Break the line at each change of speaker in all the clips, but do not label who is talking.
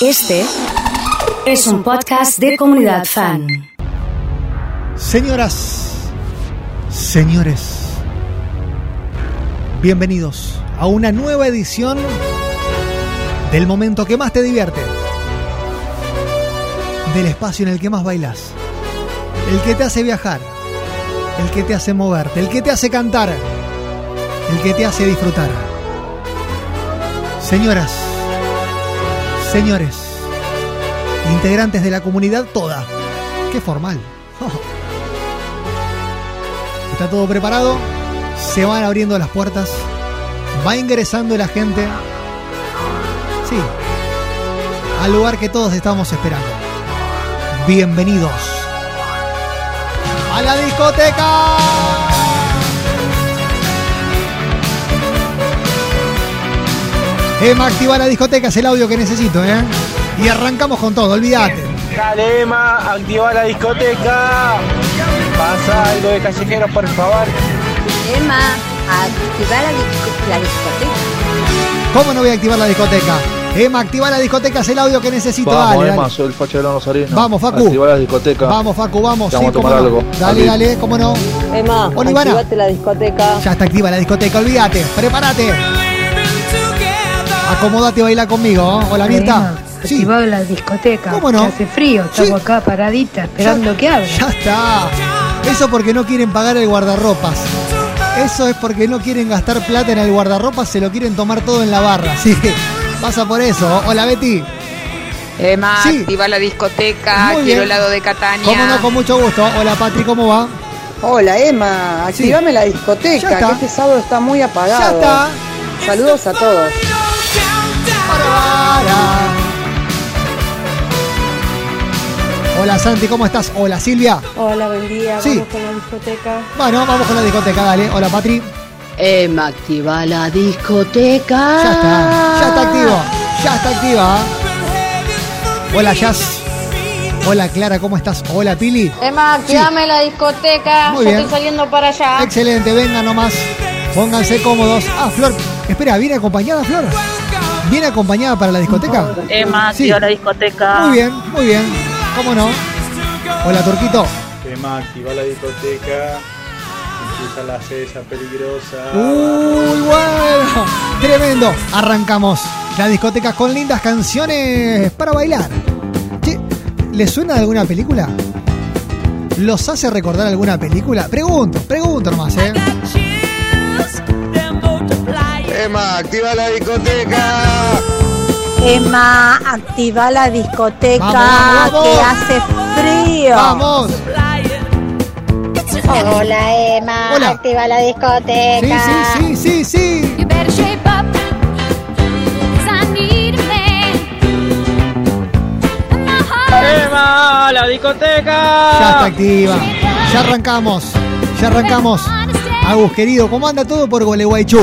Este es un podcast de comunidad fan.
Señoras, señores, bienvenidos a una nueva edición del momento que más te divierte, del espacio en el que más bailas, el que te hace viajar, el que te hace moverte, el que te hace cantar, el que te hace disfrutar. Señoras, señores, integrantes de la comunidad toda, qué formal. Está todo preparado, se van abriendo las puertas, va ingresando la gente. Sí, al lugar que todos estamos esperando. Bienvenidos a la discoteca. Emma, activa la discoteca, es el audio que necesito, ¿eh? Y arrancamos con todo, olvídate.
Dale, Emma, activa la discoteca. Pasa algo de callejeros, por favor.
Emma, activar la, la discoteca.
¿Cómo no voy a activar la discoteca? Emma, activa la discoteca, es el audio que necesito.
Vamos,
dale,
Emma,
dale.
soy el Facho de la Rosarino.
Vamos, Facu.
Activa la discoteca.
Vamos, Facu, vamos.
A tomar
no.
algo.
Dale,
Aquí.
dale, cómo no.
Emma, activate la discoteca.
Ya está activa la discoteca, olvídate. Prepárate. Acomódate a bailar conmigo. ¿eh? Hola, Mirta. Sí,
Activado la discoteca.
¿Cómo no?
que Hace frío, estamos
Sí.
acá paradita esperando que abra.
ya está. Eso porque no quieren pagar el guardarropas. Eso es porque no quieren gastar plata en el guardarropas, se lo quieren tomar todo en la barra. Sí, pasa por eso. Hola, Betty.
Emma,
Sí.
activa la discoteca,
Muy
quiero
bien.
helado de Catania.
Cómo no, con mucho gusto. Hola, Patri, ¿cómo va?
Hola Emma, activame la discoteca, que este sábado está muy apagado.
Ya está.
Saludos a todos.
Hola, Santi, ¿cómo estás? Hola, Silvia.
Hola, buen día.
Sí.
Vamos con la discoteca.
Bueno, vamos con la discoteca, dale. Hola, Patri.
Emma, activa la discoteca.
Ya está, ya está activo, ya está activa. Hola Jazz. Hola Clara, ¿cómo estás? Hola Pili.
Emma, activame la discoteca.
Muy
Yo
bien.
estoy saliendo para allá.
Excelente, venga nomás. Pónganse cómodos. Ah, Flor. Espera, ¿viene acompañada Flor? ¿Viene acompañada para la discoteca?
Emma,
Sí.
activa la discoteca.
Muy bien, muy bien. ¿Cómo no? Hola Turquito.
Emma, activa la discoteca. Empieza la cesa peligrosa.
Uy, bueno. Tremendo. Arrancamos. La discoteca con lindas canciones para bailar. Che, ¿Les suena de alguna película? ¿Los hace recordar alguna película? Pregunto, pregunto nomás, ¿eh?
Emma, activa la discoteca.
Emma, activa la discoteca
Vamos, vamos,
que hace frío.
¡Vamos!
Hola, Emma.
Hola.
Activa la
Sí,
discoteca.
sí, sí, sí, sí.
Emma, la discoteca.
Ya está activa. Ya arrancamos. Ya arrancamos. Agus, querido, ¿cómo anda todo por Gualeguaychú?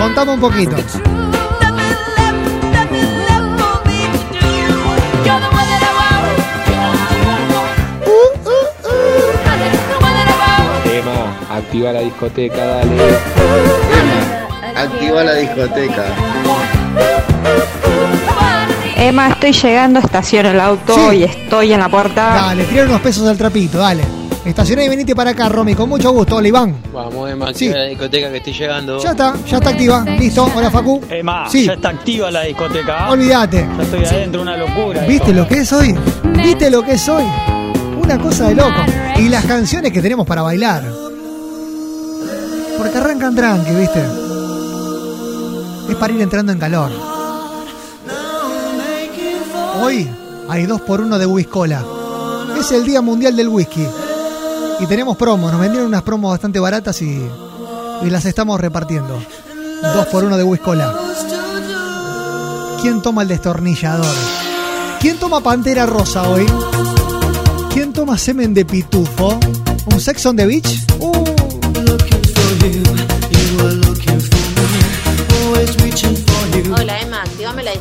Contame un poquito.
Emma, activa la discoteca, dale. activa la discoteca.
Emma, estoy llegando, estaciono el auto
Sí.
y estoy en la puerta.
Dale, tira unos pesos al trapito, dale. Estacioná y venite para acá, Romy, con mucho gusto. Hola, Iván.
Vamos, Emma,
Sí.
la discoteca que estoy llegando.
Ya está, ya está activa. Listo. Hola, Facu.
Emma,
Sí.
ya está activa la discoteca.
Olvídate.
Ya estoy adentro, una locura.
¿Viste lo que es hoy? ¿Viste lo que es hoy? Una cosa de loco. Y las canciones que tenemos para bailar. Porque arrancan tranqui, ¿viste? Es para ir entrando en calor. Hoy hay dos por uno de Whiskola. Es el Día Mundial del Whisky. Y tenemos promos. Nos vendieron unas promos bastante baratas y, y las estamos repartiendo. Dos por uno de Whiskola. ¿Quién toma el destornillador? ¿Quién toma pantera rosa hoy? ¿Quién toma semen de pitufo? ¿Un sex on the beach? Uh,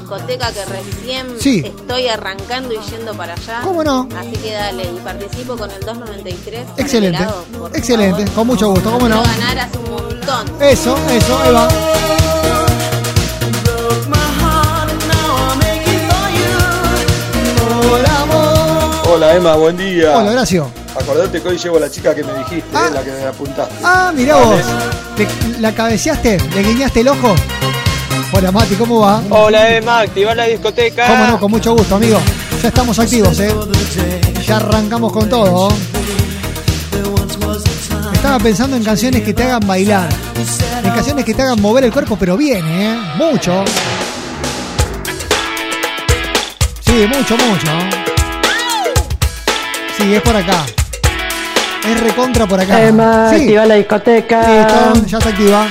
discoteca que recién
Sí.
estoy arrancando y yendo para allá.
¿Cómo no?
Así que dale. Y participo con el 293. con el
excelente.
helado,
Excelente.
favor.
Con mucho gusto. ¿Cómo no?
Ganar hace un montón.
Eso, eso, ahí va.
Hola Emma, buen día.
Hola, Horacio.
Acordate que hoy llevo a la chica que me dijiste, eh, la que me apuntaste.
Ah, mirá vos. ¿Te- ¿La cabeceaste? ¿Le guiñaste el ojo? Hola, Mati, ¿cómo va?
Hola Emma, activa la discoteca.
¿Cómo no? Con mucho gusto, amigo. Ya estamos activos, ¿eh? Ya arrancamos con todo. Estaba pensando en canciones que te hagan bailar. En canciones que te hagan mover el cuerpo, pero bien, ¿eh? Mucho. Sí, mucho, mucho. Sí, es por acá. Es recontra por acá.
Emma,
sí.
activa la discoteca.
Listo, ya se activa.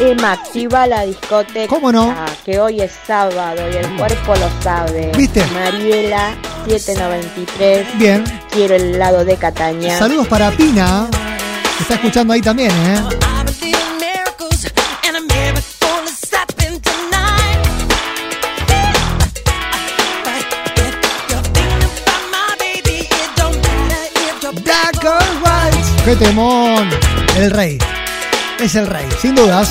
Emma, activa la discoteca.
¿Cómo no?
Que hoy es sábado y el cuerpo lo sabe.
¿Viste?
Mariela, 793.
Bien.
Quiero el helado de Cataña.
Saludos para Pina. que está escuchando ahí también, ¿eh? ¡Qué temón! El rey. Es el rey, sin dudas.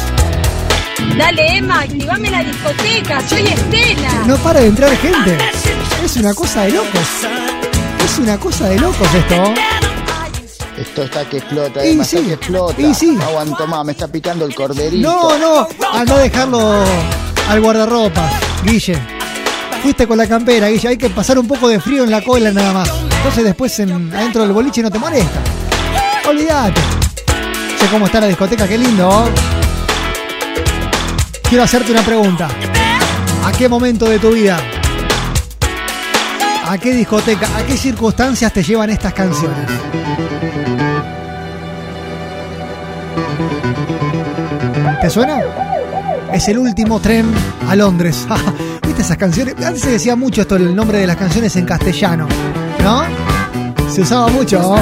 Dale, Emma, activame la discoteca. Soy Estela.
No para de entrar gente. Es una cosa de locos. Es una cosa de locos esto.
Esto está que explota,
Y
Emma,
sí,
está que explota.
y sí.
No aguanto más, me está picando el corderito.
No, no, a no dejarlo al guardarropas, Guille. Fuiste con la campera, Guille. Hay que pasar un poco de frío en la cola nada más. Entonces después en, adentro del boliche no te molesta. Olvídate. Sé cómo está la discoteca, qué lindo. Quiero hacerte una pregunta. ¿A qué momento de tu vida? ¿A qué discoteca? ¿A qué circunstancias te llevan estas canciones? ¿Te suena? Es el último tren a Londres. ¿Viste esas canciones? Antes se decía mucho esto, el nombre de las canciones en castellano, ¿no? Se usaba mucho. ¿no?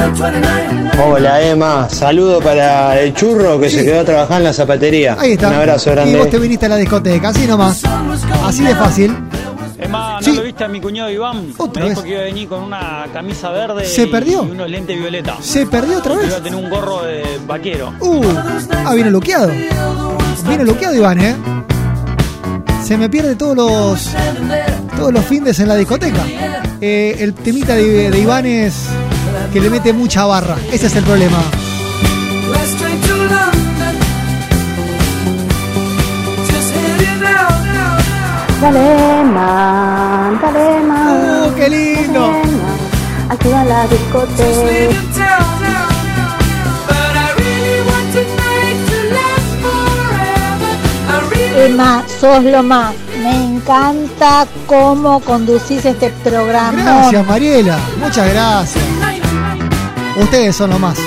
Hola Emma, saludo para el churro que se quedó a trabajar en la zapatería.
Ahí está.
Un abrazo
Y vos te
grande.
viniste a la discoteca, así nomás. Así de fácil.
Emma, ¿no
Sí.
lo viste a mi cuñado Iván?
Otra
Me dijo
vez.
que iba a venir con una camisa verde
¿Se
y,
perdió?
y unos lentes violeta.
¿Se perdió otra
Iba
vez?
a tener un gorro de vaquero.
Uh, ah, vino luqueado. Vino luqueado, Iván, ¿eh? Se me pierde todos los todos los fines en la discoteca. Eh, el temita de, de Iván es que le mete mucha barra. Ese es el problema.
Dale, Emma, dale, Emma.
¡Uh, qué lindo!
Activa la discoteca. Emma, sos lo más. Me encanta cómo conducís este programa.
Gracias, Mariela. Muchas gracias. Ustedes son lo más.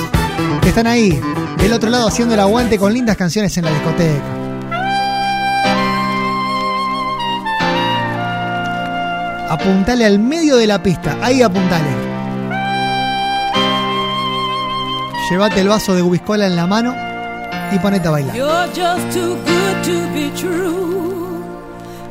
Que están ahí, del otro lado, haciendo el aguante con lindas canciones en la discoteca. Apuntale al medio de la pista. Ahí apuntale. Llévate el vaso de Whiscola en la mano y ponete a bailar.
You're just too good to be true.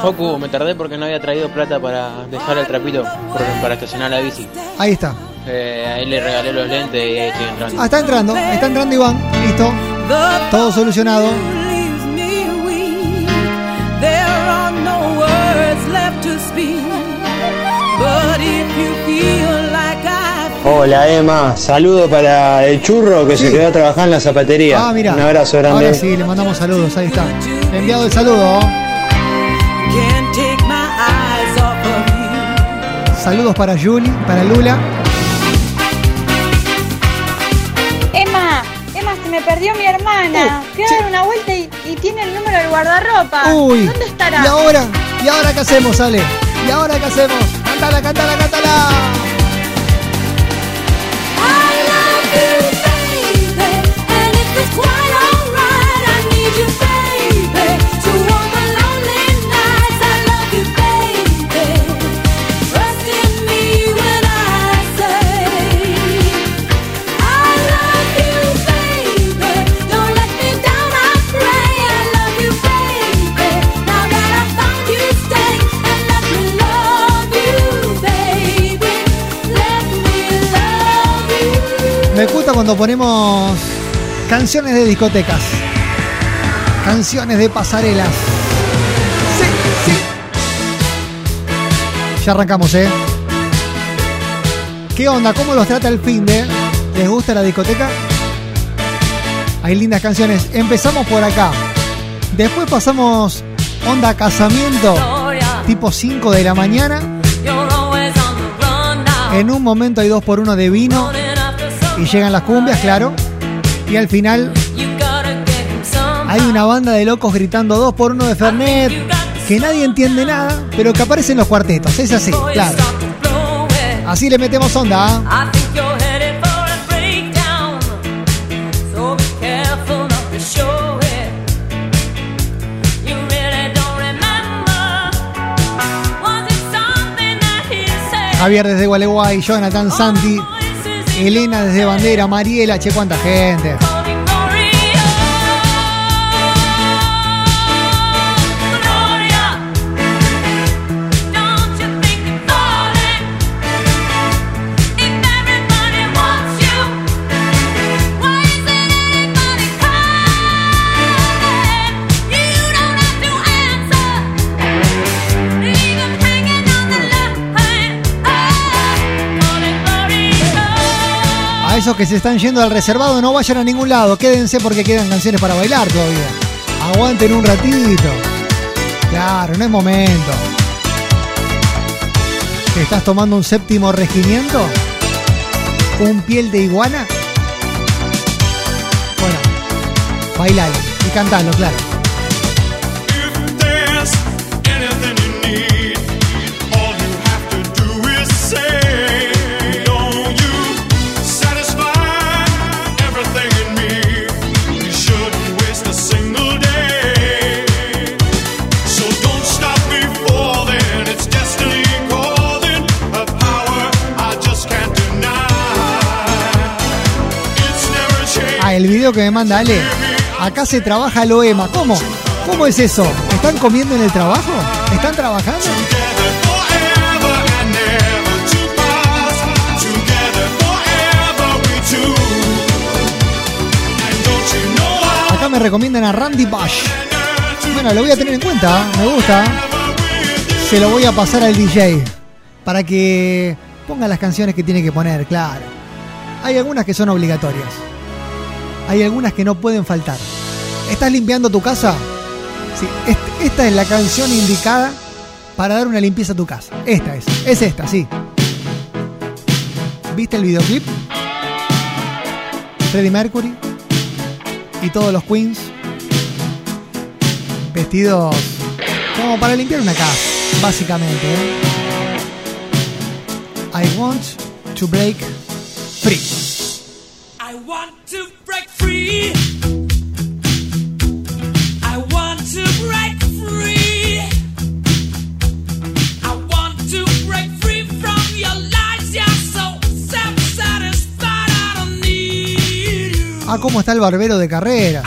Focu, me tardé porque no había traído plata para dejar el trapito para estacionar la bici.
Ahí está.
Eh, ahí le regalé los lentes y ahí estoy entrando.
Ah, está entrando. Está entrando Iván. Listo. Todo solucionado.
But if you feel
Hola Emma, saludo para el churro que se quedó a trabajar en la zapatería.
Ah, mira.
Un abrazo grande.
Ahora sí, le mandamos saludos. Ahí está. Enviado el saludo. Saludos para Juli, para Lula.
Emma, Emma, se me perdió mi hermana. Fui a dar una vuelta y, y tiene el número del guardarropa.
Uy.
¿Dónde estará?
¿Y ahora? ¿Y ahora qué hacemos, Ale? ¿Y ahora qué hacemos? Cántala, cántala, cántala. Me gusta cuando ponemos canciones de discotecas. Canciones de pasarelas. Sí, sí. Ya arrancamos, ¿eh? ¿Qué onda? ¿Cómo los trata el fin de? ¿Les gusta la discoteca? Hay lindas canciones. Empezamos por acá. Después pasamos onda casamiento, tipo 5 de la mañana. En un momento hay dos por uno de vino y llegan las cumbias, claro. Y al final hay una banda de locos gritando dos por uno de Fernet, que nadie entiende nada, pero que aparece en los cuartetos. Es así, claro. Así le metemos onda. ¿ah? Javier desde Gualeguay, Jonathan Santi, Elena desde Bandera, Mariela, che, cuánta gente. A esos que se están yendo al reservado, no vayan a ningún lado, quédense porque quedan canciones para bailar todavía. Aguanten un ratito. Claro, no es momento. ¿Te estás tomando un séptimo regimiento? ¿Un piel de iguana? Bueno, bailalo y cantalo, claro. Que me manda Ale. Acá se trabaja lo EMA. ¿Cómo? ¿Cómo es eso? ¿Están comiendo en el trabajo? ¿Están trabajando? Acá me recomiendan a Randy Bush. Bueno, lo voy a tener en cuenta. Me gusta. Se lo voy a pasar al DJ. Para que ponga las canciones que tiene que poner, claro. Hay algunas que son obligatorias. Hay algunas que no pueden faltar. ¿Estás limpiando tu casa? Sí, est- esta es la canción indicada para dar una limpieza a tu casa. Esta es. Es esta, sí. ¿Viste el videoclip? Freddie Mercury y todos los Queens vestidos como para limpiar una casa, básicamente. ¿eh? I want to break free.
I want to
Ah, ¿cómo está el barbero de carrera?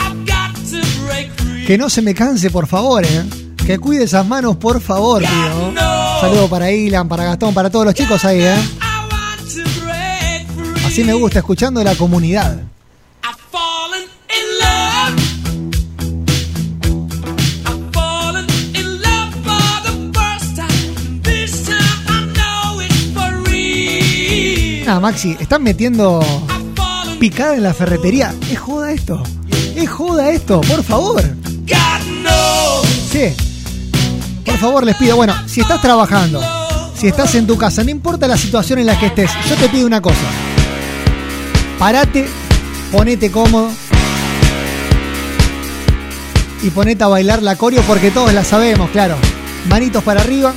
Que no se me canse, por favor, ¿eh? Que cuide esas manos, por favor, tío. Saludo para Ilan, para Gastón, para todos los chicos ahí, ¿eh? Así me gusta, escuchando la comunidad. Ah, Maxi, están metiendo picada en la ferretería. ¿Es joda esto? ¿Es joda esto? Por favor. Sí. Por favor, les pido, bueno, si estás trabajando, si estás en tu casa, no importa la situación en la que estés, yo te pido una cosa. Parate, ponete cómodo y ponete a bailar la coreo porque todos la sabemos, claro. Manitos para arriba,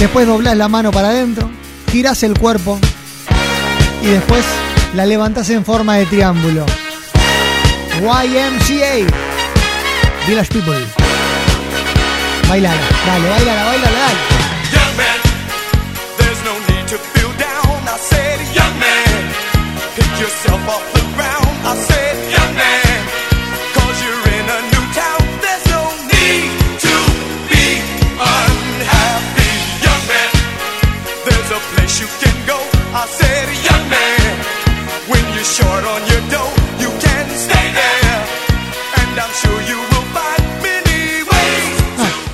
después doblás la mano para adentro, tirás el cuerpo y después la levantás en forma de triángulo. YMCA. Village People. Bailala, dale, bailala, bailala, dale.
Young man, there's no need to feel down. I said, young man, pick yourself off the ground. I said, young man,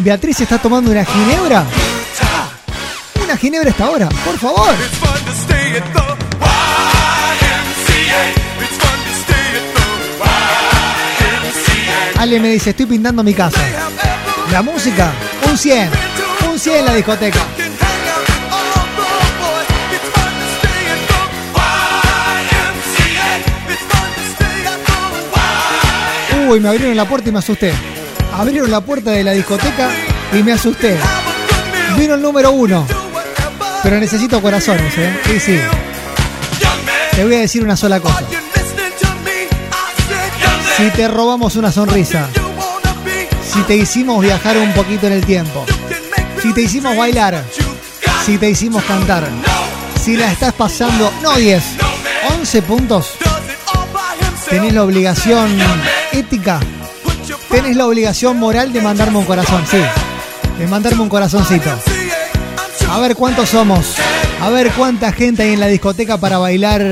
Beatriz está tomando una ginebra. Una ginebra a esta hora, por favor. Ale me dice, estoy pintando mi casa. La música, un 100. Un 100 en la discoteca. Uy, me abrieron la puerta y me asusté. Abrieron la puerta de la discoteca y me asusté. Vino el número uno. Pero necesito corazones, ¿eh? Sí, sí. Te voy a decir una sola cosa. Si te robamos una sonrisa, si te hicimos viajar un poquito en el tiempo, si te hicimos bailar, si te hicimos cantar, si la estás pasando, no 10, 11 puntos, tenés la obligación ética, tenés la obligación moral de mandarme un corazón, sí, de mandarme un corazoncito. A ver cuántos somos, a ver cuánta gente hay en la discoteca para bailar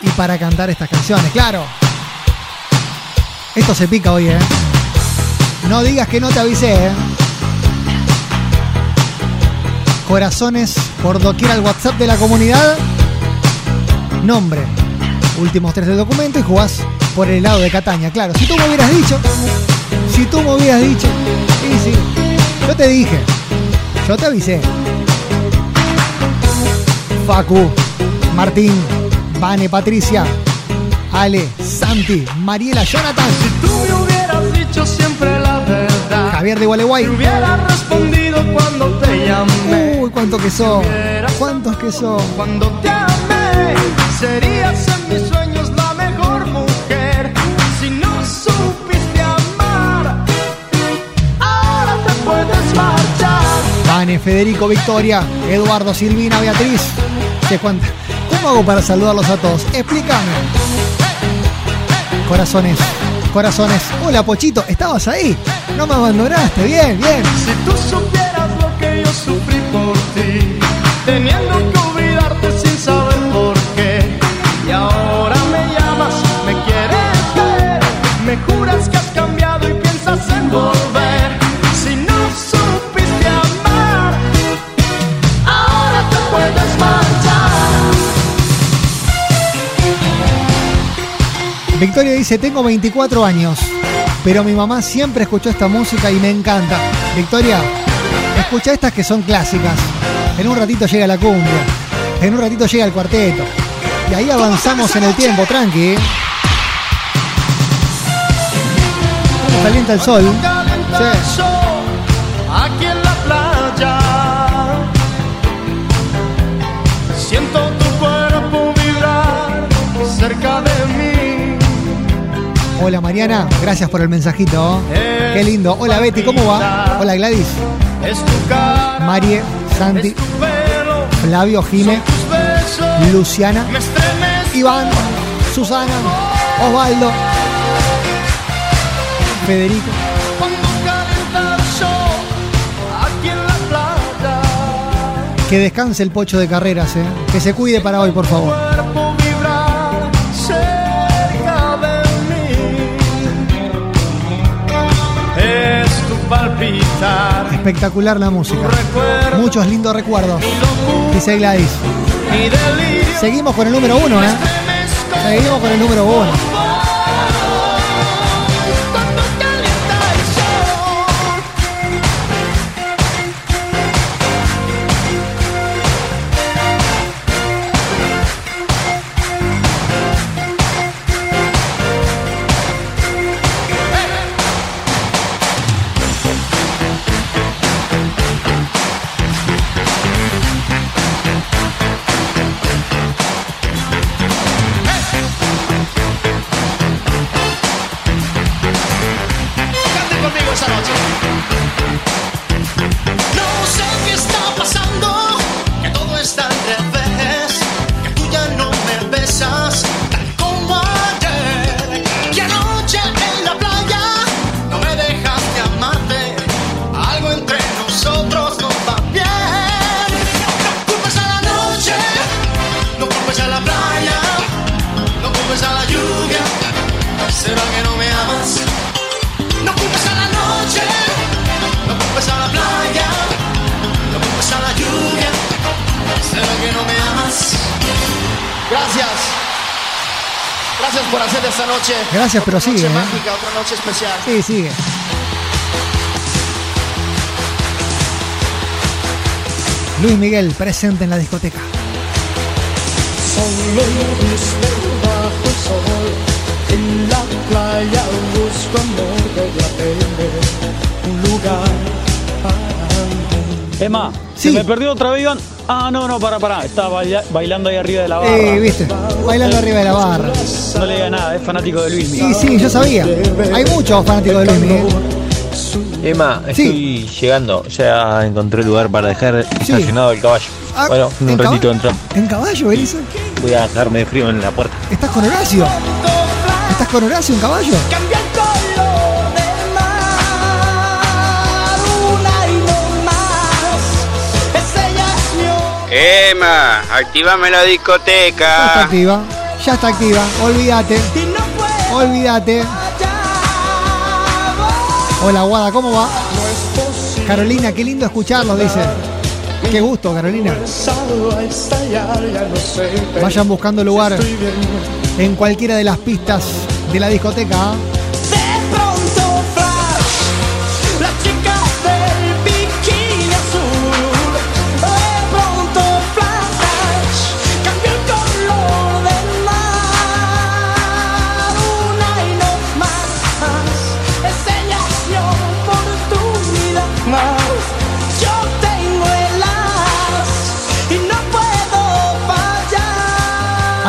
y para cantar estas canciones, claro. Esto se pica hoy, ¿eh? No digas que no te avisé, ¿eh? Corazones por doquier al WhatsApp de la comunidad. Nombre. Últimos tres del documento y jugás por el lado de Cataña. Claro, si tú me hubieras dicho. Si tú me hubieras dicho. Sí, sí. Yo te dije. Yo te avisé. Facu, Martín, Vane, Patricia, Ale, Santi, Mariela, Jonathan.
Tú me hubieras dicho siempre la verdad.
Javier de Gualeguay.
Te hubiera respondido cuando te llamé.
Uy, cuántos que son. ¿Cuántos que son?
Cuando te amé, serías
Federico, Victoria, Eduardo, Silvina, Beatriz. ¿Qué cuánta? ¿Cómo hago para saludarlos a todos? Explícame. Corazones, corazones. Hola, Pochito, ¿estabas ahí? No me abandonaste. Bien, bien.
Si tú supieras lo que yo sufrí por ti, teniendo que
Victoria dice, tengo 24 años, pero mi mamá siempre escuchó esta música y me encanta. Victoria, escucha estas que son clásicas. En un ratito llega la cumbia, en un ratito llega el cuarteto. Y ahí avanzamos en el tiempo, tranqui. ¿Cómo calienta el sol?
Sol aquí en la playa. Siento tu cuerpo vibrar cerca de.
Hola Mariana, gracias por el mensajito. Qué lindo. Hola Betty, ¿cómo va? Hola Gladys. Marie, Santi, Flavio, Jime. Luciana, Iván, Susana, Osvaldo, Federico. Que descanse el pocho de carreras, ¿eh? Que se cuide para hoy, por favor.
Palpitar,
Espectacular la música.
recuerdo,
Muchos lindos recuerdos.
locura,
Dice Gladys.
delirio.
Seguimos con el número uno, ¿eh?
Estremezco
Seguimos con el número uno.
Gracias por hacer esta noche.
Gracias, pero
otra
sigue,
Noche
¿eh?
mágica, otra noche especial.
Sí, sigue. Luis Miguel presente en la discoteca.
Solo viste bajo el sol, en la playa busco amor de la un lugar para
Emma, se me perdió otra vez, Iván. Ah, no, no, para, para. Estaba baila- bailando ahí arriba de la barra.
Eh, viste, bailando arriba de la barra.
No le diga nada, es fanático de Luis
Sí,
Miguel.
sí, yo sabía. Hay muchos fanáticos de Luis Miguel.
Emma, estoy llegando. Ya encontré lugar para dejar estacionado el caballo.
Ah,
bueno, en un
¿en
ratito
caballo?
entramos.
¿En caballo, Elisa?
Voy a dejarme de frío en la puerta.
¿Estás con Horacio? ¿Estás con Horacio en caballo?
Emma, activame la
Ya está
discoteca.
activa. Ya está activa. Olvídate. Olvídate. Hola, Guada, ¿cómo va? Carolina, qué lindo escucharlo, dice. Qué gusto, Carolina. Vayan buscando lugar en cualquiera de las pistas de la discoteca. ¿ah?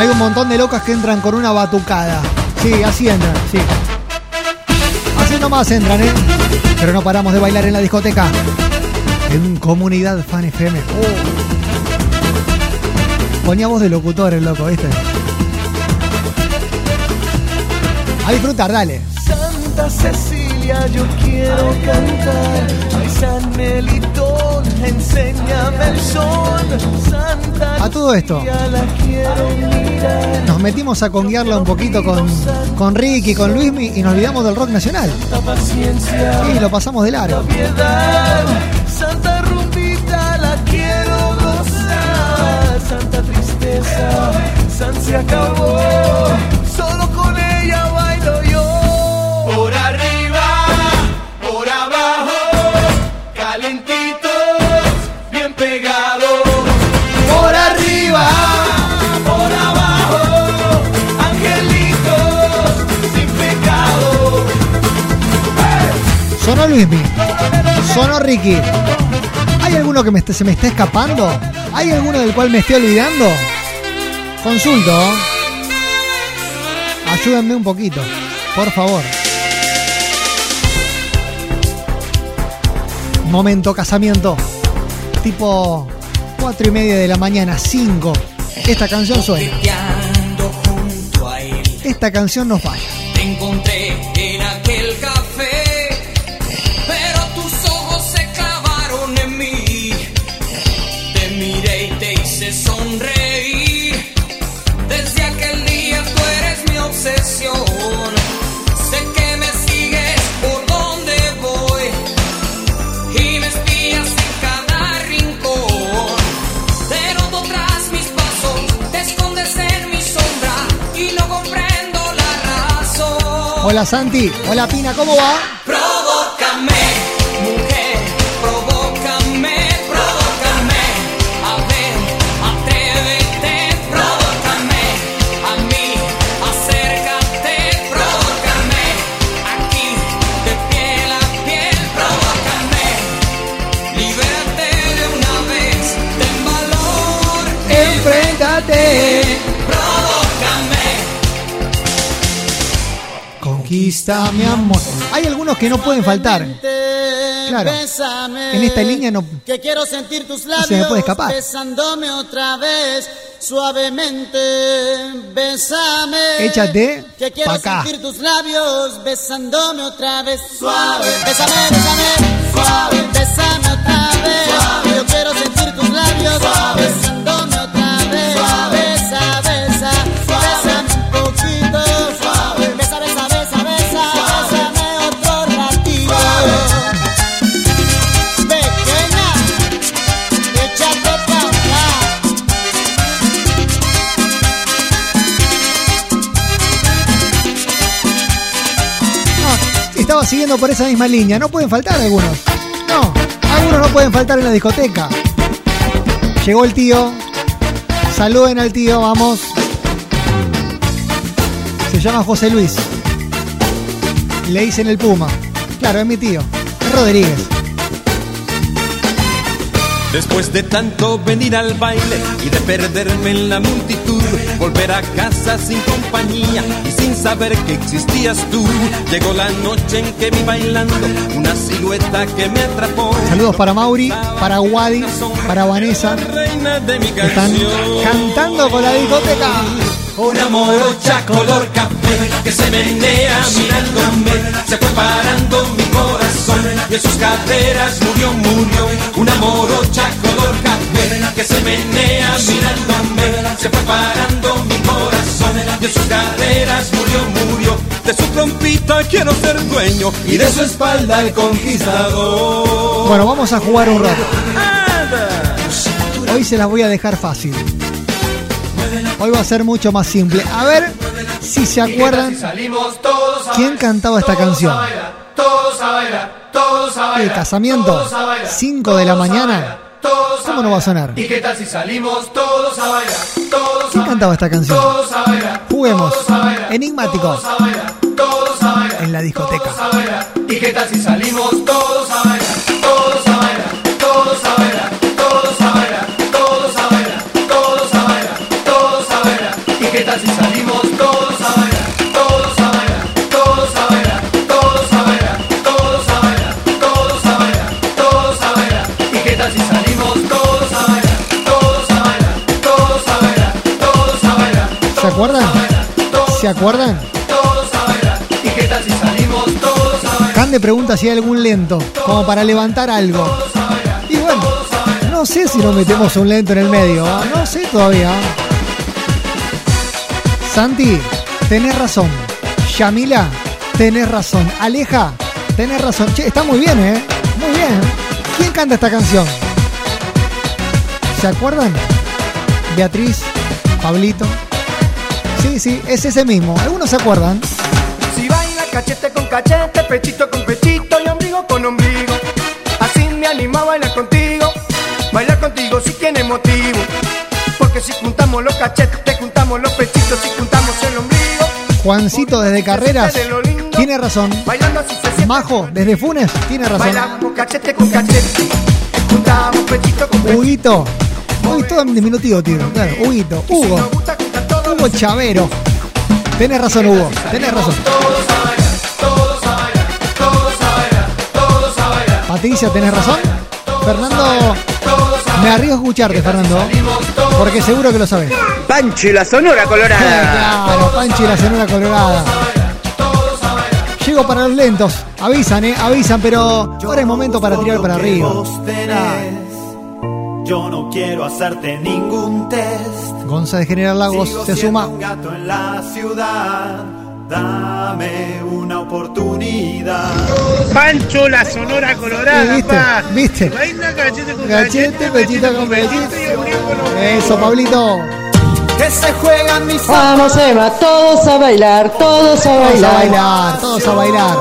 Hay un montón de locas que entran con una batucada. Sí, así entran, sí. Así nomás entran, ¿eh? Pero no paramos de bailar en la discoteca. En Comunidad Fan FM. Oh. Ponía voz de locutor el loco, ¿viste? A disfrutar, dale.
Santa Cecilia, yo quiero cantar. Ay, San Melitón, enséñame el sol. Santa
A todo esto, nos metimos a conguiarla un poquito con, con Ricky, con Luismi y nos olvidamos del rock nacional. Y lo pasamos de largo.
Santa rumbita, la quiero gozar. Santa tristeza, San se acabó.
Sonó Luismi. Sonó Ricky. ¿Hay alguno que me se me está escapando? ¿Hay alguno del cual me esté olvidando? Consulto. Ayúdenme un poquito, por favor. Momento casamiento. Tipo 4 y media de la mañana, 5. Esta canción suena. Esta canción no falla.
Te encontré
Hola Santi, hola Pina, ¿cómo va? Conquista mi amor. Hay algunos que no pueden faltar. Claro. En esta línea no.
Que quiero sentir tus labios
se me puede escapar.
besándome otra vez suavemente. Bésame.
Échate
Que quiero
pa' acá.
sentir tus labios besándome otra vez suave. Bésame, bésame, suave. Bésame otra vez. Suave. Yo quiero sentir tus labios. Suave.
Siguiendo por esa misma línea. No pueden faltar algunos. No, algunos no pueden faltar en la discoteca. Llegó el tío. Saluden al tío, vamos. Se llama José Luis. Le dicen el Puma. Claro, es mi tío. Rodríguez.
Después de tanto venir al baile y de perderme en la multitud, volver a casa sin compañía y sin saber que existías tú, llegó la noche en que vi bailando una silueta que me atrapó.
Saludos para Mauri, para Wadi, para Vanessa. Están cantando con la discoteca.
Una morocha color café que se menea mirándome, se fue parando mi corazón y en sus caderas murió, murió. Una morocha color café que se menea mirándome, se fue parando mi corazón en sus caderas murió, murió. De su trompita quiero ser dueño y de su espalda el conquistador.
Bueno, vamos a jugar un rato. Hoy se las voy a dejar fácil. Hoy va a ser mucho más simple. A ver si se acuerdan quién cantaba esta canción. El casamiento, 5 de la mañana. ¿Cómo no va a sonar?
¿Y qué tal si salimos todos a bailar? Todos
¿Quién cantaba esta canción?
todos a bailar,
Juguemos. Enigmático.
todos a bailar, todos a bailar,
En la discoteca.
todos. ¿Y qué tal si salimos todos a bailar? Todos
acuerdan? ¿Se acuerdan? Cande pregunta si hay algún lento, como para levantar algo. Y bueno, no sé si nos metemos un lento en el medio, ¿ah? no sé todavía. Santi, tenés razón. Yamila, tenés razón. Aleja, tenés razón. Che, está muy bien, ¿eh? Muy bien. ¿Quién canta esta canción? ¿Se acuerdan? Beatriz, Pablito. Sí, sí, es ese mismo. ¿Algunos se acuerdan?
Si baila cachete con cachete, pechito con pechito y ombligo con ombligo. Así me animo a bailar contigo. Bailar contigo si tiene motivo. Porque si juntamos los cachetes, juntamos los pechitos y juntamos el ombligo.
Juancito desde Carreras tiene razón.
Bailando así se siente.
Majo desde Funes tiene razón.
Bailamos cachete con cachete. Juntamos pechito con pechito.
Huguito. Uy, todo en diminutivo, tío. Claro, Huguito. Hugo. Hugo Chavero. Tenés razón, Hugo. Tenés razón. Patricia, tenés razón. Fernando, me arriesgo a escucharte, Fernando. Porque seguro que lo sabes.
Pancho y la Sonora Colorada.
Claro, Panchi y la Sonora Colorada. Llego para los lentos. Avisan, eh, avisan, pero ahora es momento para tirar para arriba.
Vos tenés, Yo no quiero hacerte ningún test.
Gonza de General Lagos
Sigo
se suma.
un gato en la ciudad. Dame una oportunidad.
Pancho, la Sonora Colorada,
¿Viste?
pa.
¿Viste?
Baila cachete con
Cachete, pechito con pechito.
y ombligo con ombligo.
Eso, Pablito.
Que se juegan mis
Vamos Eva, todos a bailar, todos a
Todos a
bailar.
bailar, todos a bailar.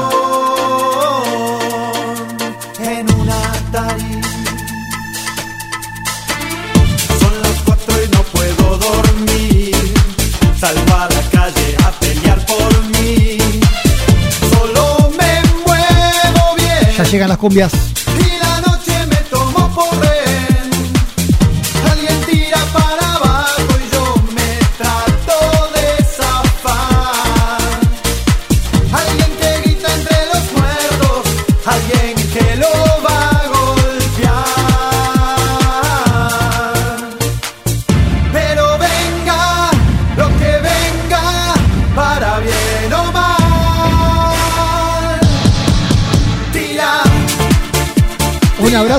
Ya llegan las cumbias.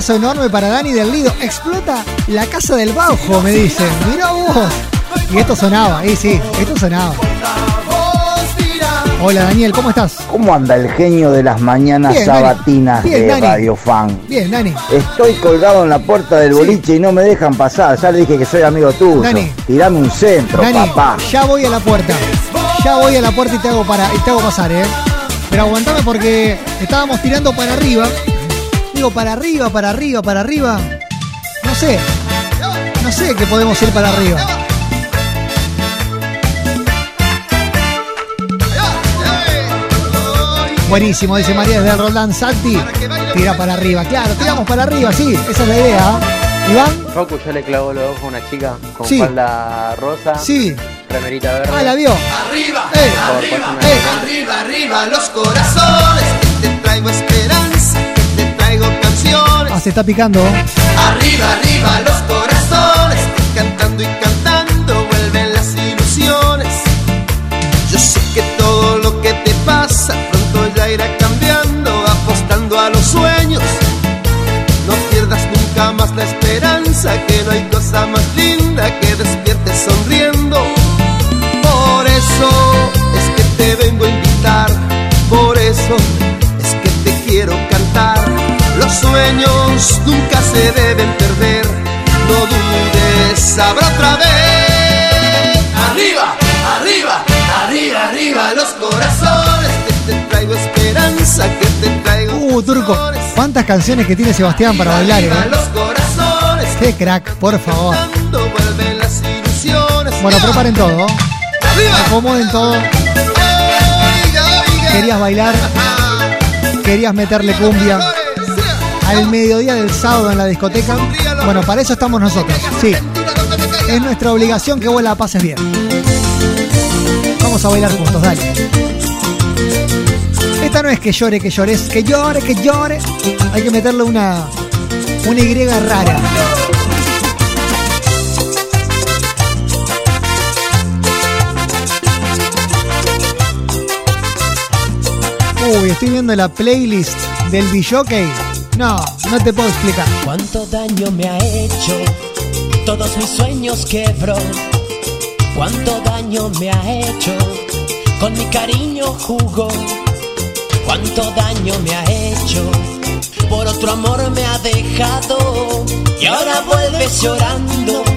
Abrazo enorme para Dani del Lido. Explota la casa del Baujo, me dicen. Mirá vos. Y esto sonaba, y sí, esto sonaba. Hola Daniel, ¿cómo estás?
¿Cómo anda el genio de las mañanas
Bien,
sabatinas
Bien,
de
Dani.
Radio Fan?
Bien, Dani.
Estoy colgado en la puerta del boliche y no me dejan pasar. Ya le dije que soy amigo tuyo.
Dani.
Tirame un centro,
Dani,
papá.
ya voy a la puerta. Ya voy a la puerta y te hago para y te hago pasar, ¿eh? Pero aguantame porque estábamos tirando para arriba. Digo, para arriba, para arriba, para arriba. No sé. No sé que podemos ir para arriba. Buenísimo, dice María desde Roldán Salti. Tira para arriba, claro, tiramos para arriba, sí, esa es la idea. ¿eh? Iván,
Facu, yo le clavo los ojos a una chica con
Sí.
falda rosa,
sí.
remerita verde.
Ah, la vio.
Arriba,
Eh,
arriba,
eh.
arriba, arriba los corazones. Que te traigo esperanza,
Ah, se está picando.
Arriba, arriba los corazones. Cantando y cantando vuelven las ilusiones. Yo sé que todo lo que te pasa pronto ya irá cambiando, apostando a los sueños. No pierdas nunca más la esperanza, que no hay cosa más linda que se deben perder, no dudes, habrá otra vez. Arriba, arriba, arriba, arriba los corazones, que te traigo esperanza, que te traigo
Uh, Turco, ¿cuántas canciones que tiene Sebastián para bailar? eh?
los corazones.
Qué crack, por favor.
Cuando vuelven las ilusiones.
Bueno, preparen todo. Acomoden todo. Querías bailar, querías meterle cumbia al mediodía del sábado en la discoteca. Bueno, para eso estamos nosotros. Sí. Es nuestra obligación que vos la pases bien. Vamos a bailar juntos, dale. Esta no es que llore, que llores, que llore, que llore. Hay que meterle una, una Y rara. Uy, estoy viendo la playlist del Bijockey. No, no te puedo explicar.
Cuánto daño me ha hecho, todos mis sueños quebró. Cuánto daño me ha hecho, con mi cariño jugó. Cuánto daño me ha hecho, por otro amor me ha dejado. Y ahora vuelves llorando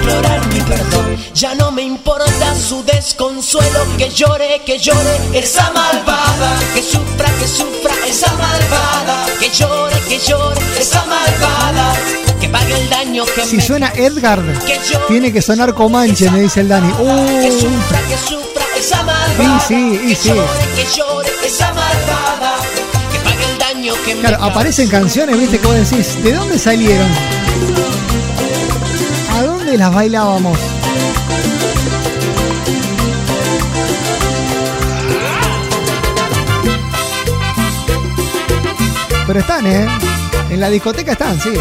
a implorar mi perdón. Ya no me importa su desconsuelo, que llore, que llore esa malvada. Que sufra, que sufra esa malvada. Que llore, que llore esa malvada. Que pague el daño que
Si
me
suena Edgar, tiene que sonar Comanche, me dice el Dani.
que sufra, que sufra esa malvada.
y sí, y
que
sí.
llore, que llore esa malvada. Que pague el daño que me
Claro, aparecen canciones, viste, que vos decís, ¿de dónde salieron? ¿A dónde las bailábamos? Pero están, ¿eh? En la discoteca están, sí.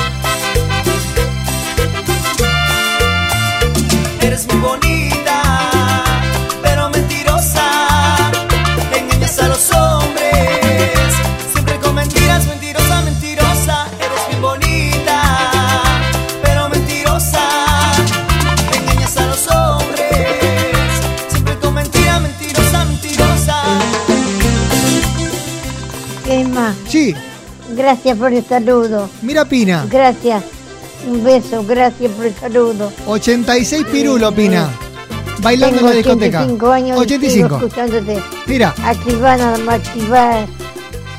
Eres muy bonita,
gracias por el saludo.
mira Pina.
Gracias. Un beso, gracias por el saludo.
86 pirulo, Pina. Bailando
Tengo
en la discoteca.
85 años y
85.
sigo escuchándote.
Mira,
Activar activar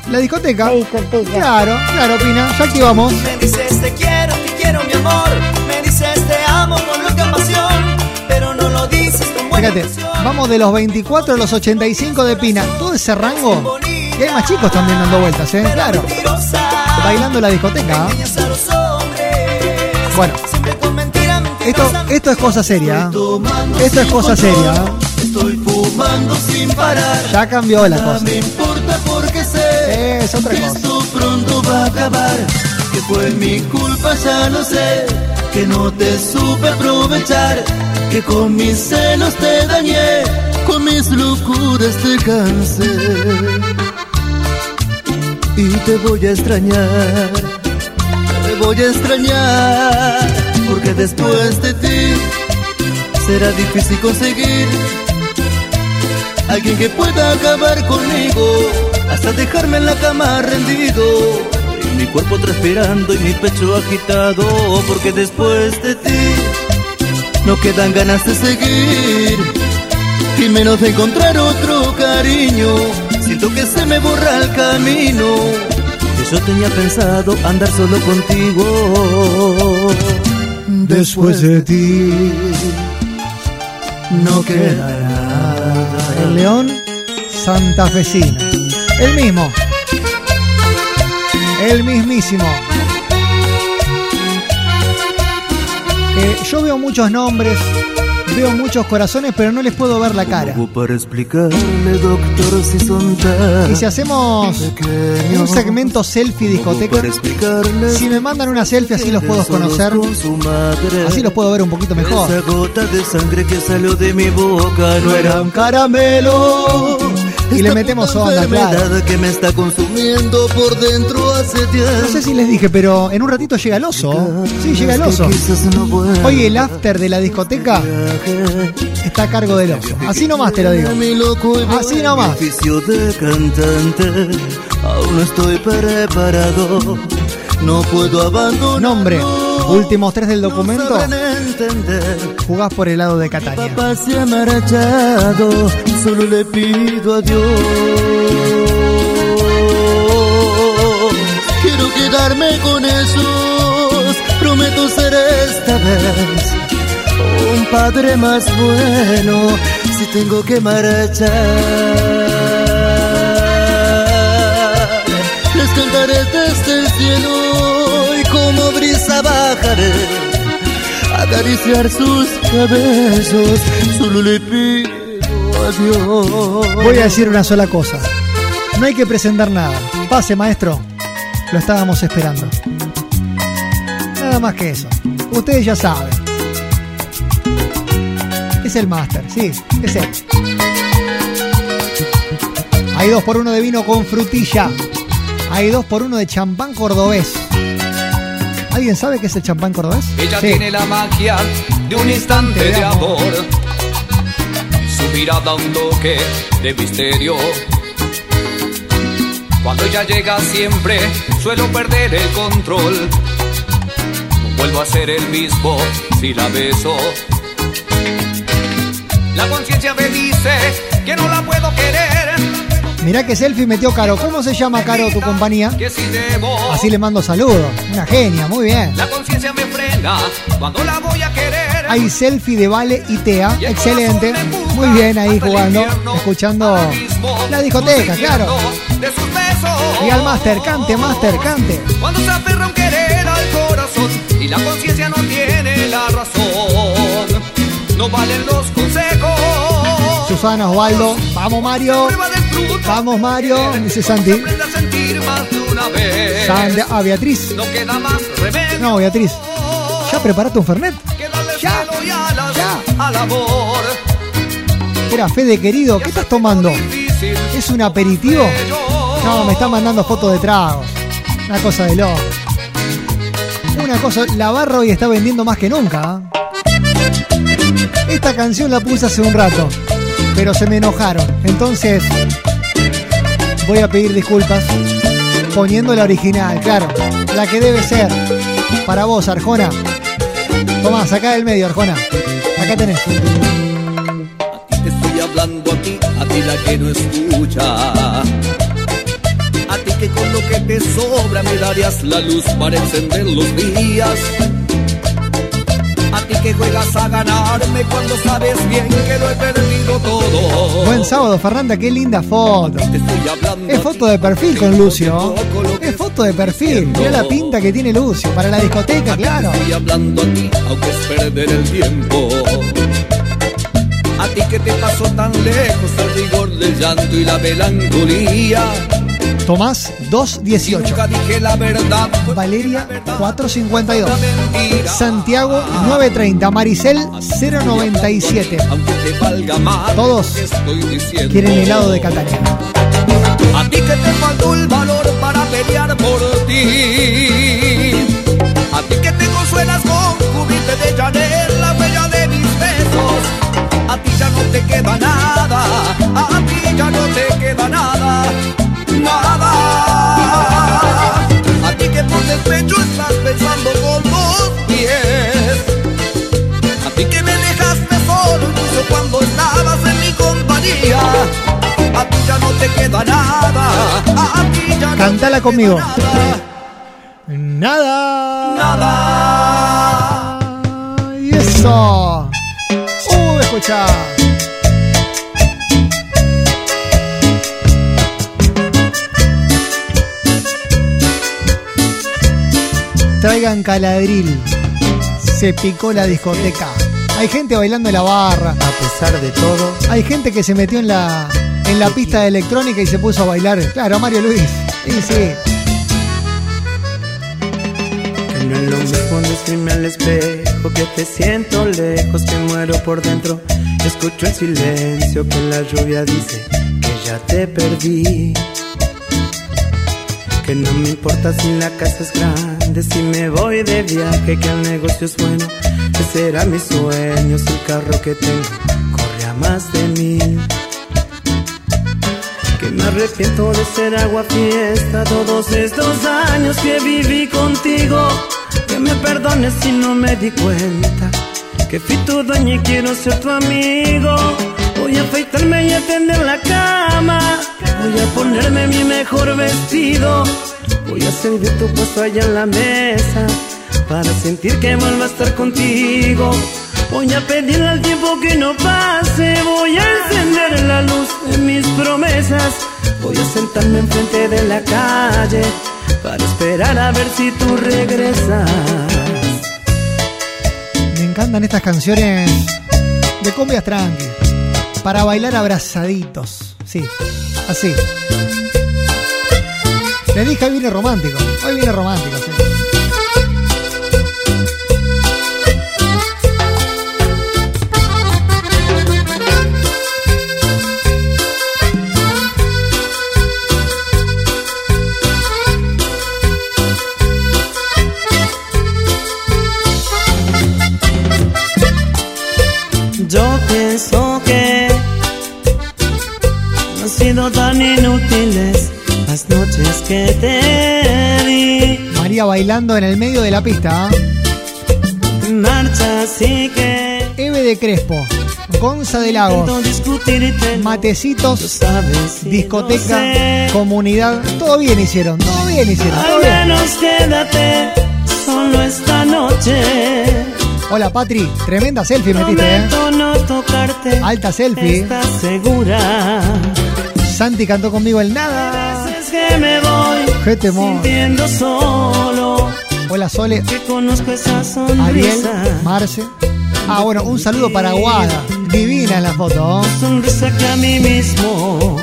la discoteca.
la discoteca.
Claro, claro, Pina. Ya activamos.
Me dices te quiero, te quiero mi amor. Me dices te amo con loca pasión, pero no lo dices con buena
Fíjate, vamos de los 24 a los 85 de Pina. Todo ese rango. Y hay más chicos también dando vueltas, ¿eh? Claro. Bailando en la discoteca.
a los hombres.
Bueno, esto, esto es cosa seria. ¿eh? Esto es cosa seria.
Estoy fumando sin parar.
Ya cambió la cosa.
Me importa porque sé
Es otra
que
cosa.
esto pronto va a acabar. Que fue mi culpa, ya lo sé. Que no te supe aprovechar. Que con mis celos te dañé. Con mis locuras te cansé. Y te voy a extrañar. Te voy a extrañar. Porque después de ti será difícil conseguir Alguien que pueda acabar conmigo hasta dejarme en la cama rendido. Y mi cuerpo transpirando y mi pecho agitado, porque después de ti no quedan ganas de seguir y menos de encontrar otro cariño. Siento que se me borra el camino. Que yo tenía pensado andar solo contigo.
Después de ti
no queda nada.
El León Santafesino. El mismo. El mismísimo. Yo veo muchos nombres, veo muchos corazones, pero no les puedo ver la cara.
Hago para explicarle, doctor, si son tan
Y si hacemos un segmento selfie discoteca, si me mandan una selfie así los puedo conocer,
madre.
así los puedo ver un poquito mejor.
Esa gota de sangre que salió de mi boca no era un caramelo.
Y le metemos onda, claro.
que me está consumiendo por dentro hace tiempo.
No sé si les dije, pero en un ratito llega el oso. Sí, llega el oso. Hoy el after de la discoteca está a cargo del oso. Así nomás te lo digo. Así nomás.
Aún no estoy preparado. No puedo abandonar.
Nombre, últimos tres del documento.
entender.
Jugás por el lado de Catania.
Papá se ha marchado, solo le pido a Dios. Quiero quedarme con esos, prometo ser esta vez un padre más bueno si tengo que marchar. Les cantaré el cielo y como brisa bajaré acariciar sus cabezos, solo le pido a Dios.
Voy a decir una sola cosa. No hay que presentar nada. Pase, maestro. Lo estábamos esperando. Nada más que eso. Ustedes ya saben. Es el máster, sí, es él. Hay dos por uno de vino con frutilla. Hay dos por uno de champán cordobés. ¿Alguien sabe qué es el champán cordobés?
Ella
Sí.
tiene la magia de un instante de amor. Su mirada un toque de misterio. Cuando ella llega siempre suelo perder el control. No vuelvo a ser el mismo si la beso. La conciencia me dice que no la puedo querer.
Mirá que selfie metió Caro. ¿Cómo se llama Caro tu compañía?
Que si debo.
Así le mando saludos. Una genia, muy bien.
La conciencia me frena cuando la voy a querer.
Hay selfie de Vale y Tea. Excelente. Muy bien ahí jugando, escuchando la discoteca, claro. Y al máster, cante, máster, cante.
Cuando se aferra un querer al corazón y la conciencia no tiene la razón, no valen los consejos.
Susana Osvaldo. Vamos Mario. Vamos Mario. Dice Santi.
Aprende a sentir más de una vez.
Santi. Ah, Beatriz.
No queda más remedio
No, Beatriz. ¿Ya preparaste un Fernet?
que darle cielo y alas al amor.
Era Fede querido. ¿Qué estás tomando? ¿Es un aperitivo? No, me está mandando fotos de tragos. Una cosa de loco. Una cosa, la barra hoy está vendiendo más que nunca. ¿ah? Esta canción la puse hace un rato, pero se me enojaron. Entonces, voy a pedir disculpas poniendo la original, claro, la que debe ser. Para vos, Arjona. Tomá, sacá del medio, Arjona. Acá tenés.
Te estoy hablando a ti, a ti la que no escucha. A ti que con lo que te sobra me darías la luz para encender los días. A ti que juegas a ganarme cuando sabes bien que lo he perdido todo.
Buen sábado, Fernanda, qué linda foto. Es foto de perfil con Lucio. Es foto de perfil. Mira la pinta que tiene Lucio. Para la discoteca, claro.
Estoy hablando a ti, aunque es perder el tiempo. A ti que te pasó tan lejos el rigor del llanto y la melancolía.
Tomás 218.
Nunca dije la verdad.
Valeria 452. Santiago 930. Maricel 097.
Aunque te valga más.
Todos quieren helado de Catania.
A ti que te faltó el valor para pelear por ti. A ti que te consuelas con cubrirte de Chanel la huella de mis besos. A ti ya no te queda nada. A ti ya no te queda nada. Nada. A ti que por despecho estás pensando con dos pies. A ti que me dejaste solo incluso cuando estabas en mi compañía. A ti ya no te queda nada.
Cantala conmigo. Nada.
Nada.
Y eso. Uh, escucha. Traigan caladril. Se picó la discoteca. Hay gente bailando en la barra.
A pesar de todo,
Hay gente que se metió en la en la pista de electrónica y se puso a bailar. Claro, Mario Luis. Sí, sí.
que no es lo mismo decirme al espejo que te siento lejos, que muero por dentro. Escucho el silencio que la lluvia dice que ya te perdí. Que no me importa si la casa es grande, si me voy de viaje, que el negocio es bueno, que será mi sueño, si el carro que tengo corre a más de mí. Que me arrepiento de ser agua fiesta todos estos años que viví contigo. Que me perdones si no me di cuenta. Que fui tu dueño y quiero ser tu amigo. Voy a afeitarme y a tender la cama. Voy a ponerme mi mejor vestido. Voy a servir tu puesto allá en la mesa. Para sentir que vuelvo a estar contigo. Voy a pedirle al tiempo que no pase. Voy a encender la luz de mis promesas. Voy a sentarme enfrente de la calle. Para esperar a ver si tú regresas.
Me encantan estas canciones de cumbias tranqui. Para bailar abrazaditos. Sí, así. Le dije, hoy viene romántico. Hoy viene romántico, sí.
Sido tan inútiles las noches que te di.
María bailando en el medio de la pista. ¿ah?
Marcha así que
Eve de Crespo. Gonza de Lagos. Matecitos. Discoteca. Comunidad. Todo bien hicieron. Todo bien hicieron. Todo bien.
menos quédate solo esta noche.
Hola Patri. Tremenda selfie metiste, ¿eh? Alta selfie.
¿Estás segura?
Santi cantó conmigo el nada.
Que me voy
Qué temor.
solo.
Hola Sole.
Que conozco esa
Ariel.
sonrisa.
Marce. Ah, bueno, un saludo para Guada. Divina en la foto.
Sonrisa que a mí mismo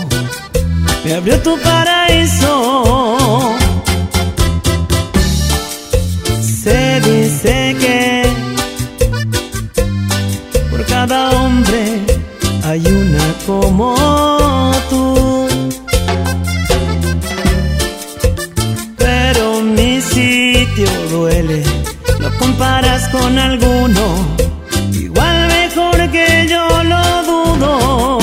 me abrió tu paraíso. Se dice que por cada hombre hay una como tú. Pero mi sitio duele, no comparas con alguno. Igual mejor que yo lo dudo.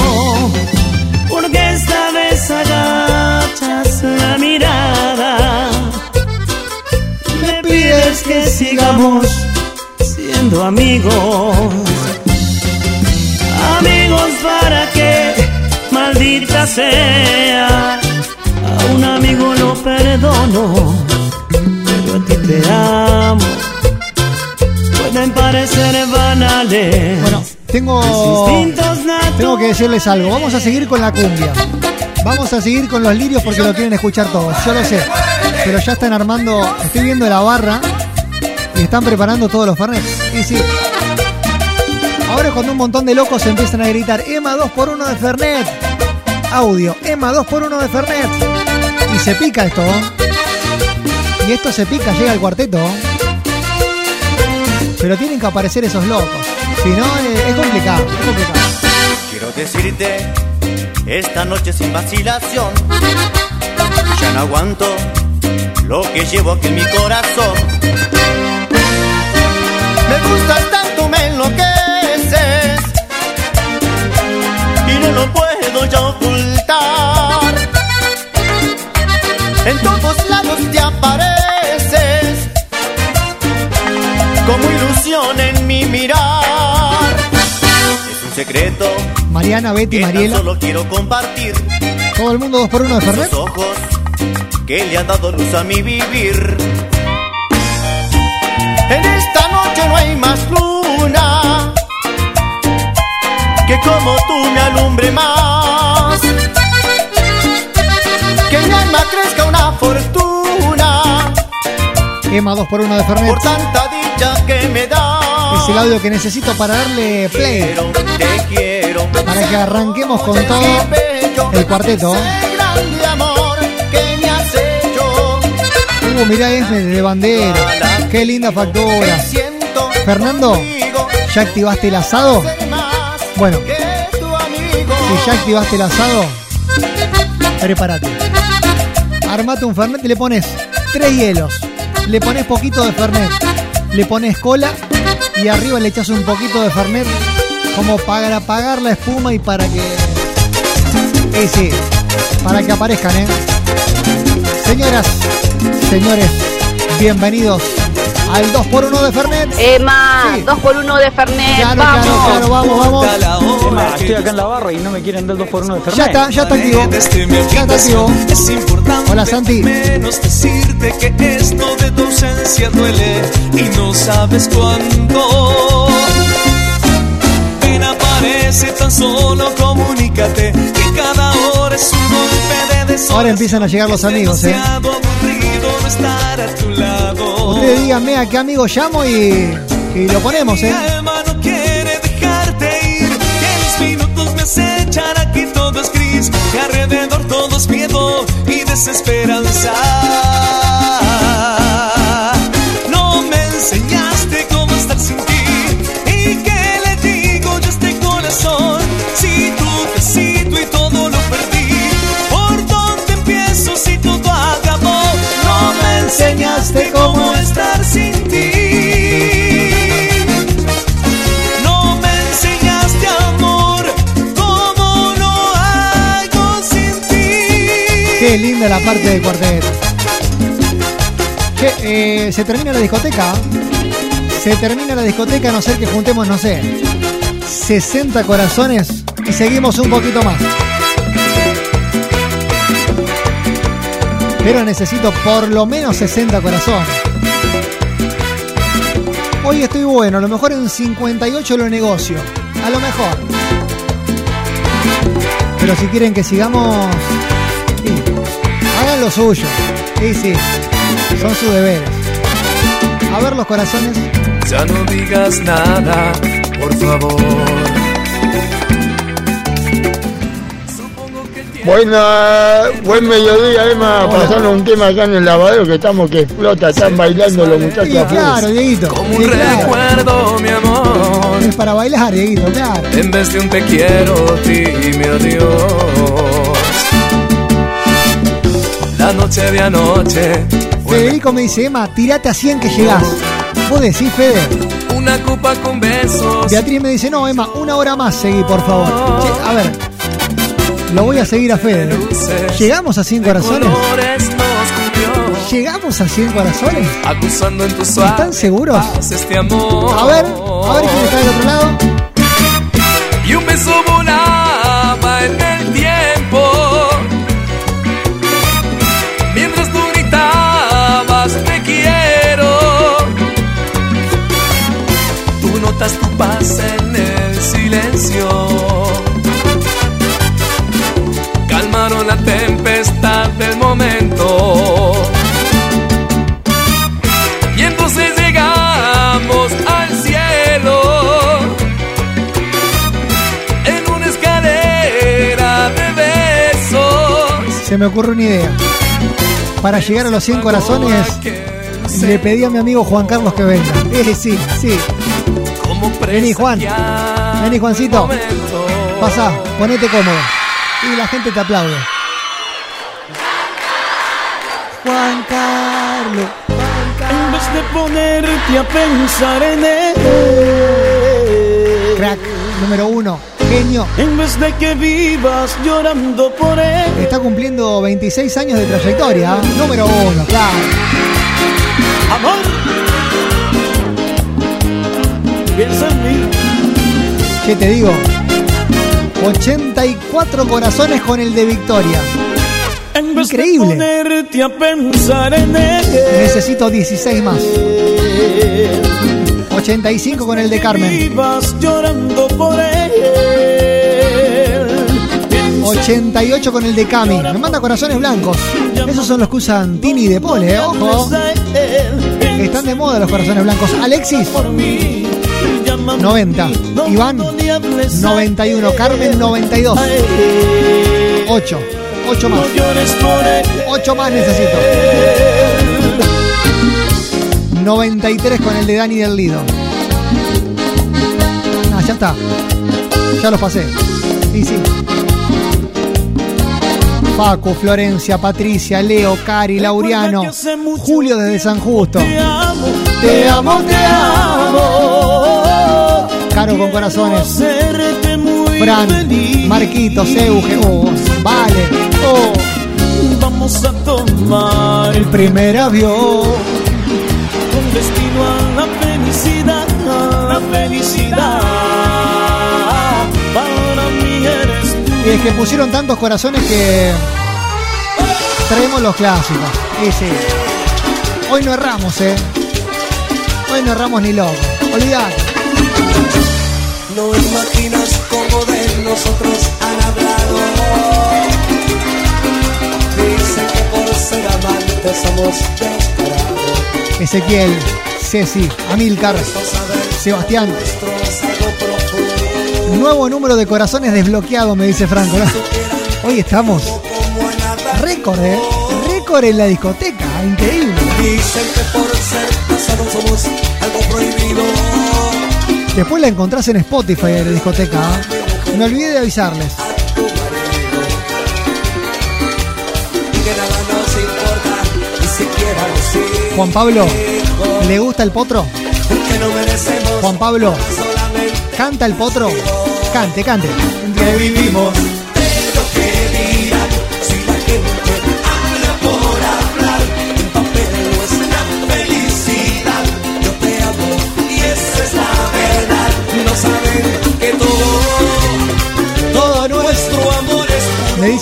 Porque esta vez agachas la mirada. Me pides que sigamos siendo amigos. Amigos para que, maldita sea, a un amigo lo perdono, pero a ti te amo. Pueden parecer banales.
Bueno, tengo, tengo que decirles algo. Vamos a seguir con la cumbia. Vamos a seguir con los lirios porque lo quieren escuchar todos. Yo lo sé. Pero ya están armando. Estoy viendo la barra y están preparando todos los fernet. Y sí. Ahora es cuando un montón de locos empiezan a gritar: Emma 2x1 de Fernet. Audio: Emma 2x1 de Fernet. Y se pica esto. ¿eh? Y esto se pica, llega al cuarteto. Pero tienen que aparecer esos locos. Si no, es, es complicado. Es complicado.
Quiero decirte esta noche sin vacilación. Ya no aguanto lo que llevo aquí en mi corazón. Me gustas tanto, me enloqueces. Y no lo puedo ya ocultar. En todos lados te apareces. Como ilusión en mi mirar. Es un secreto
Mariana, Betty,
que
Mariela.
solo quiero compartir.
Todo el mundo 2x1 de Fernet.
Ojos que le han dado luz a mi vivir.
En esta noche no hay más luna que como tú me alumbre más. Que mi alma crezca una fortuna
Quema 2 por 1 de Fernet.
por tanta dicha que me da.
Es el audio que necesito para darle play.
Quiero, te quiero.
Para que arranquemos con todo el cuarteto. Uh, mirá Esme de bandera. Qué linda factura. Fernando, ¿ya activaste el asado? Bueno, si ya activaste el asado, prepárate. Armate un Fernet y le pones tres hielos. Le pones poquito de Fernet. Le pones cola y arriba le echas un poquito de Fernet como para apagar la espuma y para que... Sí, sí, para que aparezcan, ¿eh? Señoras, señores, bienvenidos al 2x1 de Fernet.
Emma, 2 por 1 de Fernet.
Claro,
vamos.
claro, claro, vamos, vamos.
Emma, estoy acá en la barra y no me quieren dar 2 por 1 de Fernet.
Ya está, ya está activo. Ya está activo.
Es importante
Hola, Santi.
menos decirte que esto de tu ausencia duele y no sabes cuándo. Ven, aparece tan solo, comunícate que cada hora es un golpe de desorden.
Ahora empiezan a llegar los amigos, ¿eh?
Estar a tu lado.
Ustedes díganme a qué amigo llamo y, y lo ponemos, ¿eh?
Mi alma no quiere dejarte ir, que los minutos me acechan, aquí todo es gris, que alrededor todo es miedo y desesperanza. No me enseñaste
Linda la parte del cuarteto. Che, eh, se termina la discoteca. Se termina la discoteca a no ser que juntemos, no sé, 60 corazones y seguimos un poquito más. Pero necesito por lo menos 60 corazones. Hoy estoy bueno, a lo mejor en 58 lo negocio. A lo mejor. Pero si quieren que sigamos, hagan lo suyo. Sí, sí, son sus deberes. A ver los corazones.
Ya no digas nada, por favor.
Buena, buen mediodía, Emma. Pasando un tema acá en el lavadero que estamos que explota, están bailando los muchachos.
Sí, claro, Dieguito.
Como
Sí,
un
claro.
recuerdo, mi amor.
Es para bailar, Dieguito, claro.
En vez de un te quiero, dime adiós. La noche de anoche,
Federico me dice, Emma, tirate a 100 que llegás. Vos decís, Fede.
una copa con besos.
Beatriz me dice, no, Emma, una hora más seguí, por favor. Che, a ver, lo voy a seguir a Fede. ¿Llegamos a 100 corazones? ¿Llegamos a 100 corazones?
acusando en tu
¿Están seguros?
este amor.
A ver, a ver quién está del otro lado.
Y un beso volaba Notas tu paz en el silencio. Calmaron la tempestad del momento. Y entonces llegamos al cielo en una escalera de besos.
Se me ocurre una idea. Para llegar a los 100 corazones, le pedí a mi amigo Juan Carlos que venga. Eh, sí, sí. Vení, Juan. Vení, Juancito. Pasa, ponete cómodo. Y la gente te aplaude. Juan Carlos.
En vez de ponerte a pensar en él,
Crack número uno. Genio.
en vez de que vivas llorando por él,
Está cumpliendo 26 años de trayectoria. ¿eh? Número uno, claro.
amor, piensa en mí.
¿Qué te digo? 84 corazones con el de Victoria. Increíble. Necesito 16 más. 85 con el de Carmen.
Ibas llorando por él.
88 con el de Cami. Me manda corazones blancos. Esos son los que usan Tini y De Pole, ¿eh? ojo. Están de moda los corazones blancos. Alexis, 90. Iván, 91. Carmen, 92. 8. 8 más. 8 más necesito. 93 con el de Dani del Lido. Ah, ya está. Ya los pasé. Sí, sí. Paco, Florencia, Patricia, Leo, Cari, Laureano, Julio desde San Justo.
Te amo, te amo, te amo.
Caro con corazones. Fran. Marquitos, Euge, oh, Vale, oh,
Vamos a tomar
el primer avión.
con destino a la felicidad, la felicidad. Para mí eres tú.
Y es que pusieron tantos corazones que traemos los clásicos. Sí. Hoy no erramos, ¿eh? Hoy no erramos ni loco. Olvidate.
Nosotros han hablado. Dicen que por ser amantes somos descarados.
Ezequiel, Ceci, Amilcar, Sebastián. Nuevo número de corazones desbloqueado, me dice Franco. ¿no? Hoy estamos. Récord, ¿eh? Récord en la discoteca. Increíble.
Dicen que por ser casados somos algo prohibido.
Después la encontrás en Spotify en la discoteca. ¿ah? Me olvidé de avisarles. Juan Pablo, ¿le gusta el potro? Juan Pablo, ¿canta el potro? Cante, cante.
que vivimos.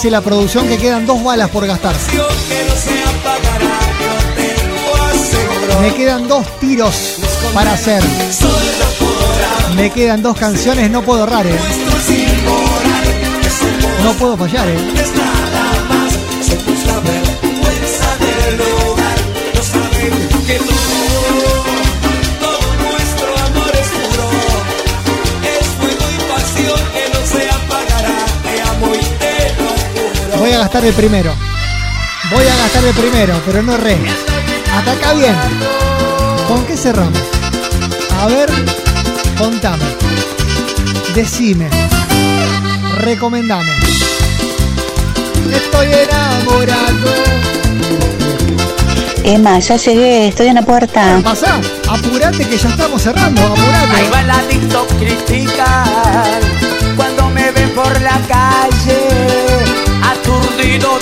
Dice la producción que quedan dos balas por gastar. Me quedan dos tiros para hacer. Me quedan dos canciones, no puedo errar, eh. No puedo fallar, eh. Voy a gastar el primero. Voy a gastar el primero, pero no re. Hasta acá bien. ¿Con qué cerramos? A ver, contame. Decime. Recomendame. Estoy enamorado.
Emma, ya llegué, estoy en la puerta.
Pasá, apurate que ya estamos cerrando, apurate.
Ahí va la TikTok criticar cuando me ven por la calle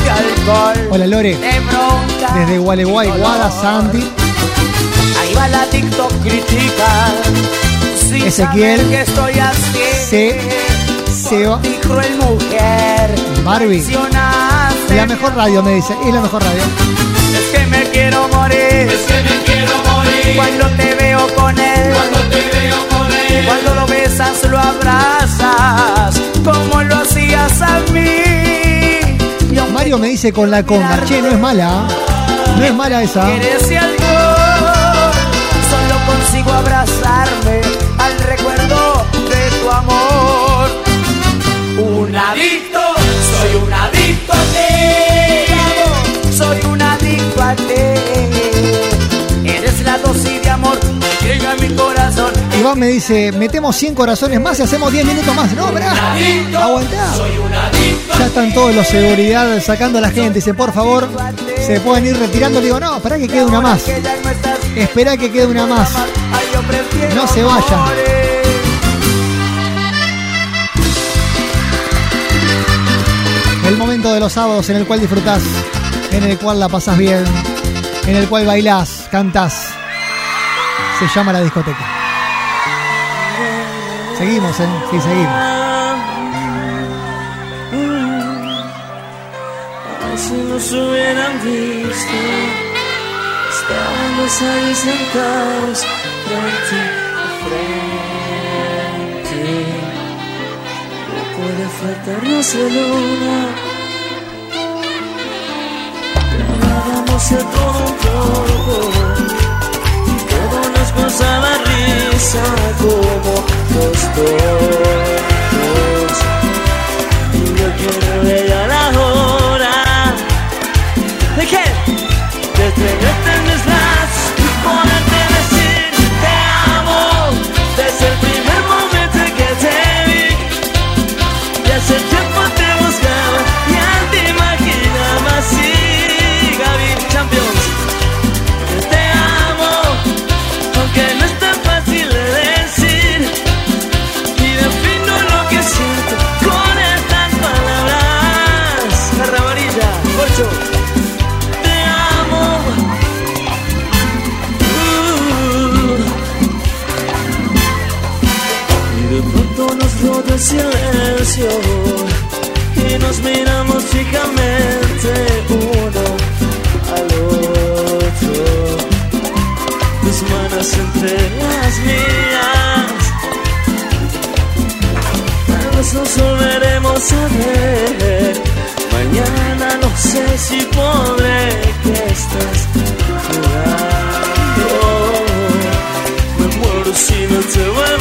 de alcohol.
Hola Lore,
De bronca.
desde Gualeguay, Guada, Santi.
Ahí va la TikTok criticar sin
Ezequiel,
saber que estoy así.
Se, Seba,
Mi cruel mujer.
Barbie.
Traicionaste.
La mejor radio me dice, es la mejor radio.
Es que me quiero morir. Es que me quiero morir. Cuando te veo con él. Cuando te veo con él. Cuando lo besas, lo abrazas. Como lo hacías a mí.
Me dice con la conga, che, no es mala. No es mala esa.
Solo consigo abrazarme al recuerdo de tu amor. Un adicto, soy un adicto a ti. Soy un adicto a ti. Eres la dosis de amor que llega a mi corazón.
Iván me dice, metemos 100 corazones más y hacemos 10 minutos más. No, pará. Aguantá. Ya están todos los seguridad sacando a la gente. Dice, por favor, se pueden ir retirando. Le digo, no, espera que quede una más. Espera que quede una más. No se vayan. El momento de los sábados en el cual disfrutás, en el cual la pasás bien, en el cual bailás, cantás. Se llama la discoteca. Seguimos, ¿eh? Sí, seguimos.
Si nos hubieran visto, estábamos ahí sentados frente a frente. No puede faltarnos la luna. Hablábamos a todo un poco, y todo nos pasaba piensa como los dos. Y yo quiero ver entre las mías. Tal vez nos volveremos a ver. Mañana no sé si podré que estás jugando. Me muero si no te vuelvo.